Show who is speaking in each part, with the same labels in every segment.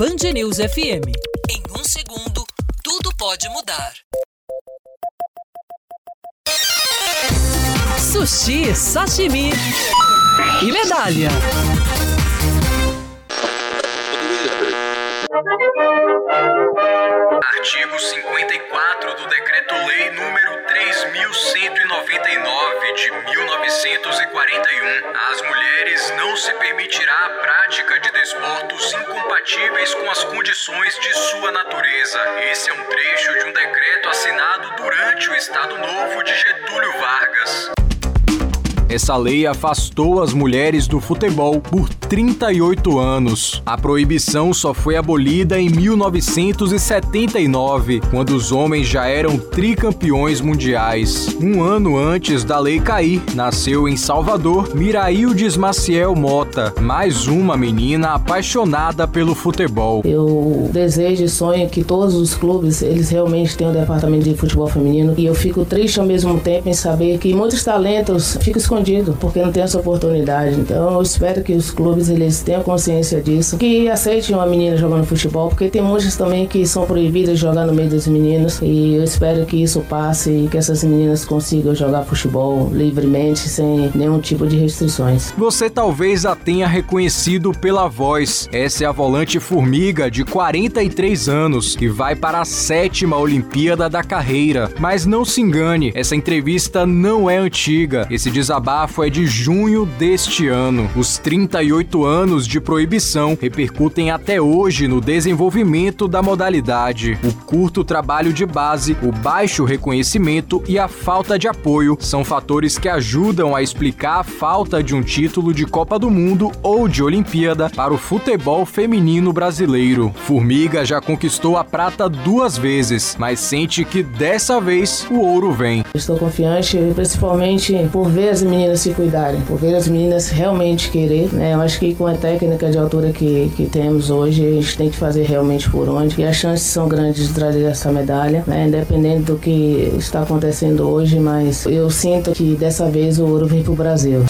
Speaker 1: Band News FM. Em um segundo, tudo pode mudar. Sushi, sashimi e medalha.
Speaker 2: Artigo 54 do Decreto-Lei número 3199 de 1941. Às mulheres não se permitirá a prática de desportos incompatíveis com as condições de sua natureza. Esse é um trecho de um decreto assinado durante o Estado Novo de Getúlio Vargas.
Speaker 3: Essa lei afastou as mulheres do futebol por 38 anos. A proibição só foi abolida em 1979, quando os homens já eram tricampeões mundiais. Um ano antes da lei cair, nasceu em Salvador Miraildes Maciel Mota, mais uma menina apaixonada pelo futebol.
Speaker 4: Eu desejo e sonho que todos os clubes eles realmente tenham um departamento de futebol feminino e eu fico triste ao mesmo tempo em saber que muitos talentos ficam escondidos escondido, porque não tem essa oportunidade. Então eu espero que os clubes eles tenham consciência disso, que aceitem uma menina jogando futebol, porque tem muitas também que são proibidas de jogar no meio dos meninos. E eu espero que isso passe e que essas meninas consigam jogar futebol livremente, sem nenhum tipo de restrições.
Speaker 3: Você talvez a tenha reconhecido pela voz. Essa é a volante Formiga, de 43 anos, que vai para a sétima Olimpíada da carreira. Mas não se engane, essa entrevista não é antiga. Esse desabafo é de junho deste ano. Os 38 anos de proibição repercutem até hoje no desenvolvimento da modalidade. O curto trabalho de base, o baixo reconhecimento e a falta de apoio são fatores que ajudam a explicar a falta de um título de Copa do Mundo ou de Olimpíada para o futebol feminino brasileiro. Formiga já conquistou a prata duas vezes, mas sente que dessa vez o ouro vem.
Speaker 4: Estou confiante, principalmente por ver as meninas se cuidarem, porque as meninas realmente querer, né? Eu acho que com a técnica de altura que, que temos hoje, a gente tem que fazer realmente por onde. E as chances são grandes de trazer essa medalha, né? Independente do que está acontecendo hoje, mas eu sinto que dessa vez o ouro vem pro Brasil.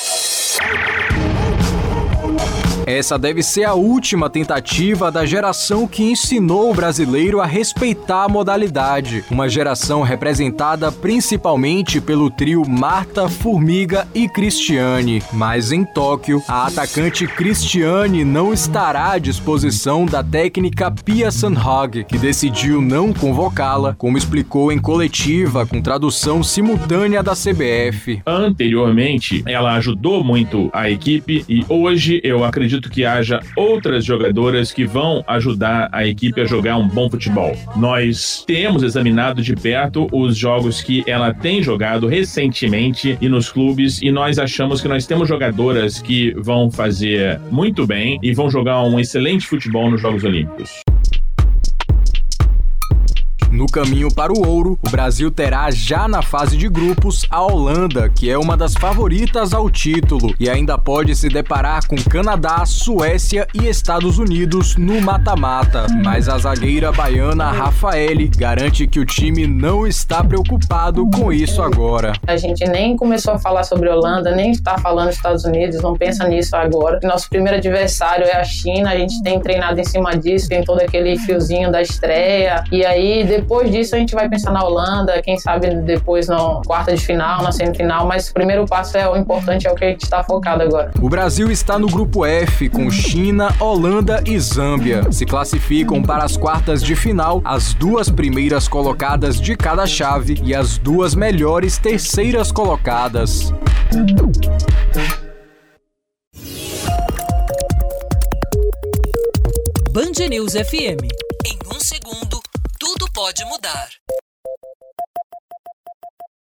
Speaker 3: Essa deve ser a última tentativa da geração que ensinou o brasileiro a respeitar a modalidade. Uma geração representada principalmente pelo trio Marta, Formiga e Cristiane. Mas em Tóquio, a atacante Cristiane não estará à disposição da técnica Pia Sandhag, que decidiu não convocá-la, como explicou em coletiva com tradução simultânea da CBF.
Speaker 5: Anteriormente, ela ajudou muito a equipe e hoje eu acredito acredito que haja outras jogadoras que vão ajudar a equipe a jogar um bom futebol. Nós temos examinado de perto os jogos que ela tem jogado recentemente e nos clubes e nós achamos que nós temos jogadoras que vão fazer muito bem e vão jogar um excelente futebol nos Jogos Olímpicos.
Speaker 3: No caminho para o ouro, o Brasil terá já na fase de grupos a Holanda, que é uma das favoritas ao título, e ainda pode se deparar com Canadá, Suécia e Estados Unidos no mata-mata. Mas a zagueira baiana Rafaele garante que o time não está preocupado com isso agora.
Speaker 6: A gente nem começou a falar sobre Holanda, nem está falando Estados Unidos, não pensa nisso agora. Nosso primeiro adversário é a China, a gente tem treinado em cima disso, tem todo aquele fiozinho da estreia, e aí depois disso, a gente vai pensar na Holanda, quem sabe depois na quarta de final, na semifinal, mas o primeiro passo é o importante, é o que a gente está focado agora.
Speaker 3: O Brasil está no grupo F com China, Holanda e Zâmbia. Se classificam para as quartas de final as duas primeiras colocadas de cada chave e as duas melhores terceiras colocadas.
Speaker 1: Band News FM. Em um segundo pode mudar.